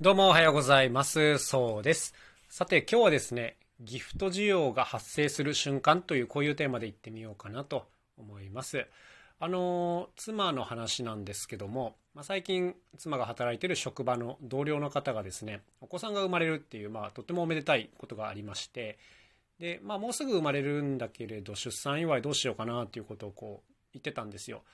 どうもおはようございます。そうです。さて今日はですね、ギフト需要が発生する瞬間というこういうテーマでいってみようかなと思います。あの、妻の話なんですけども、まあ、最近妻が働いてる職場の同僚の方がですね、お子さんが生まれるっていう、まあ、とってもおめでたいことがありまして、で、まあ、もうすぐ生まれるんだけれど、出産祝いどうしようかなっていうことをこう言ってたんですよ。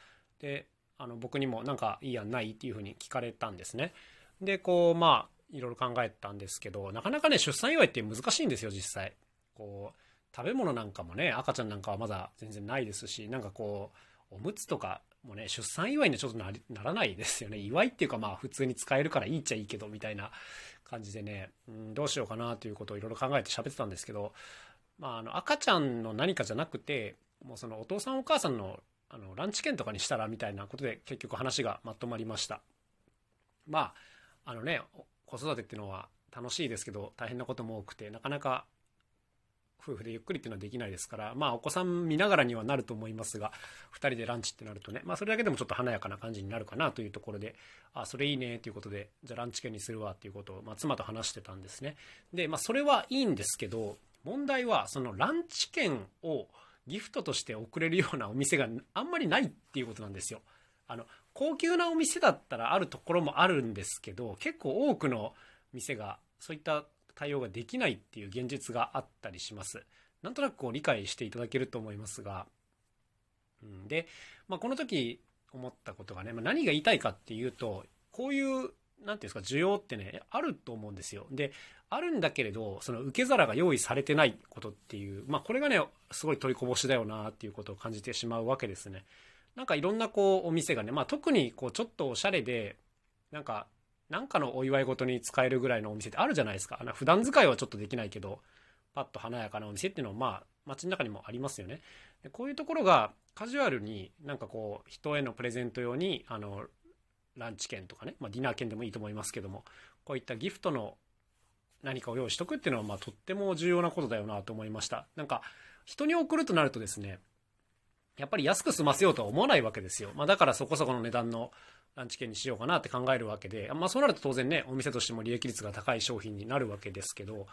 で、あの僕にもなんかいいやんないっていうふうに聞かれたんですね。で、こう、まあ、いろいろ考えたんですけど、なかなかね、出産祝いって難しいんですよ、実際。こう、食べ物なんかもね、赤ちゃんなんかはまだ全然ないですし、なんかこう、おむつとかもね、出産祝いにはちょっとならないですよね。祝いっていうか、まあ、普通に使えるからいいっちゃいいけど、みたいな感じでね、うん、どうしようかなということをいろいろ考えて喋ってたんですけど、まあ、あの、赤ちゃんの何かじゃなくて、もうそのお父さんお母さんのあのランチ券とかにしたらみたいなことで結局話がまとまりました。まあ、あのね、子育てっていうのは楽しいですけど大変なことも多くてなかなか夫婦でゆっくりっていうのはできないですからまあお子さん見ながらにはなると思いますが2人でランチってなるとねまあそれだけでもちょっと華やかな感じになるかなというところであそれいいねということでじゃあランチ券にするわっていうことを、まあ、妻と話してたんですね。でまあそれはいいんですけど問題はそのランチ券をギフトとして送れるようなお店があんまりないっていうことなんですよ。あの高級なお店だったらあるところもあるんですけど結構多くの店がそういった対応ができないっていう現実があったりします。なんとなくこう理解していただけると思いますが、うん、で、まあ、この時思ったことがね、まあ、何が言いたいかっていうとこういうなんていうんですか需要ってねあると思うんですよ。であるんだけれどその受け皿が用意されてないことっていうまあこれがねすごい取りこぼしだよなっていうことを感じてしまうわけですね。なんかいろんなこうお店がね、まあ、特にこうちょっとおしゃれでなんかなんかのお祝い事に使えるぐらいのお店ってあるじゃないですか。普段使いはちょっとできないけどパッと華やかなお店っていうのはまあ街の中にもありますよね。でこういうところがカジュアルになんかこう人へのプレゼント用にあのランチ券とかね、まあ、ディナー券でもいいと思いますけどもこういったギフトの何かを用意しとくっていうのはまあとっても重要なことだよなと思いました。なんか人に送るとなるとですねやっぱり安く済ませようとは思わないわけですよ。まあ、だからそこそこの値段のランチ券にしようかなって考えるわけで、まあ、そうなると当然ね、お店としても利益率が高い商品になるわけですけど、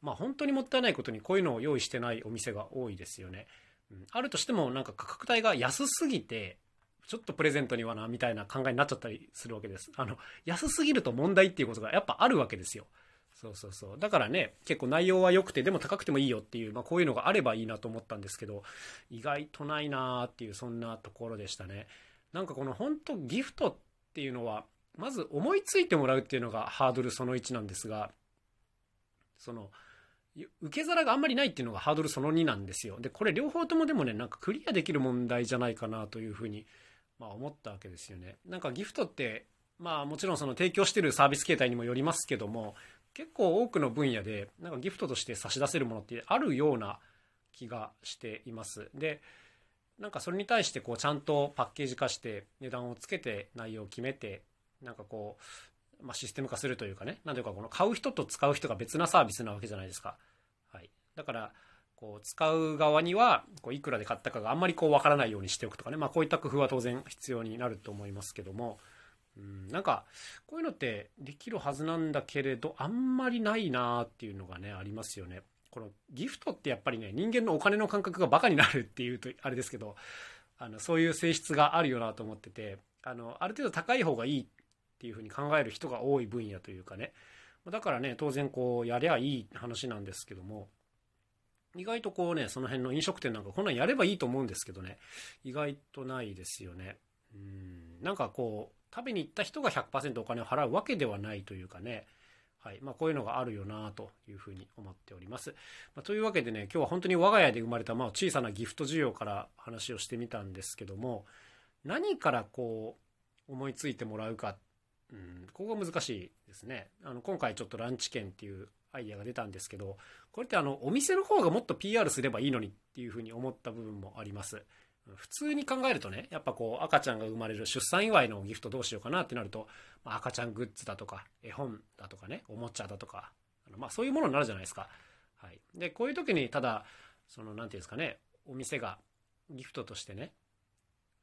まあ、本当にもったいないことにこういうのを用意してないお店が多いですよね。うん、あるとしてもなんか価格帯が安すぎて、ちょっとプレゼントにはな、みたいな考えになっちゃったりするわけです。あの、安すぎると問題っていうことがやっぱあるわけですよ。そうそうそう。だからね、結構内容は良くて、でも高くてもいいよっていう、まあこういうのがあればいいなと思ったんですけど、意外とないなーっていう、そんなところでしたね。なんかこの本当ギフトっていうのは、まず思いついてもらうっていうのがハードルその1なんですが、その、受け皿があんまりないっていうのがハードルその2なんですよ。で、これ両方ともでもね、なんかクリアできる問題じゃないかなというふうに、まあ思ったわけですよね。なんかギフトって、まあもちろんその提供してるサービス形態にもよりますけども、結構多くの分野でなんかギフトとして差し出せるものってあるような気がしています。で、なんかそれに対してこうちゃんとパッケージ化して値段をつけて内容を決めて、なんかこう、まあ、システム化するというかね、なんていうかこの買う人と使う人が別なサービスなわけじゃないですか。はい。だから、こう使う側にはこういくらで買ったかがあんまりこう分からないようにしておくとかね、まあ、こういった工夫は当然必要になると思いますけども、うん、なんかこういうのってできるはずなんだけれどあんまりないなっていうのがねありますよね。このギフトってやっぱりね人間のお金の感覚がバカになるっていうとあれですけどあのそういう性質があるよなと思っててあのある程度高い方がいいっていうふうに考える人が多い分野というかねだからね当然こうやりゃいい話なんですけども意外とこうねその辺の飲食店なんかこんなんやればいいと思うんですけどね意外とないですよね。うんなんかこう食べに行った人が100%お金を払うわけではないというかね、はいまあ、こういうのがあるよなというふうに思っております。まあ、というわけでね今日は本当に我が家で生まれたまあ小さなギフト需要から話をしてみたんですけども何からこう思いついてもらうか、うん、ここが難しいですね。あの今回ちょっとランチ券っていうアイデアが出たんですけどこれってあのお店の方がもっと PR すればいいのにっていうふうに思った部分もあります。普通に考えるとねやっぱこう赤ちゃんが生まれる出産祝いのギフトどうしようかなってなると、まあ、赤ちゃんグッズだとか絵本だとかねおもちゃだとかあの、まあ、そういうものになるじゃないですか。はい、でこういう時にただその何て言うんですかねお店がギフトとしてね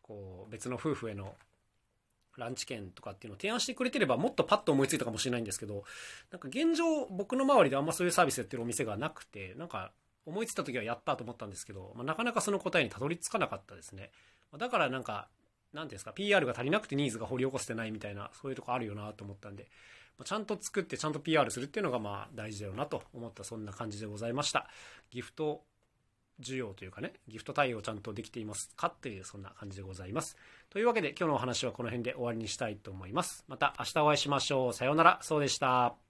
こう別の夫婦へのランチ券とかっていうのを提案してくれてればもっとパッと思いついたかもしれないんですけどなんか現状僕の周りであんまそういうサービスやってるお店がなくてなんか思いついた時はやったと思ったんですけど、まあ、なかなかその答えにたどり着かなかったですねだからなんか何ていうんですか PR が足りなくてニーズが掘り起こせてないみたいなそういうとこあるよなと思ったんでまちゃんと作ってちゃんと PR するっていうのがまあ大事だよなと思ったそんな感じでございましたギフト需要というかね、ギフト対応ちゃんとできていますかっていうそんな感じでございます。というわけで今日のお話はこの辺で終わりにしたいと思います。また明日お会いしましょう。さようなら。そうでした。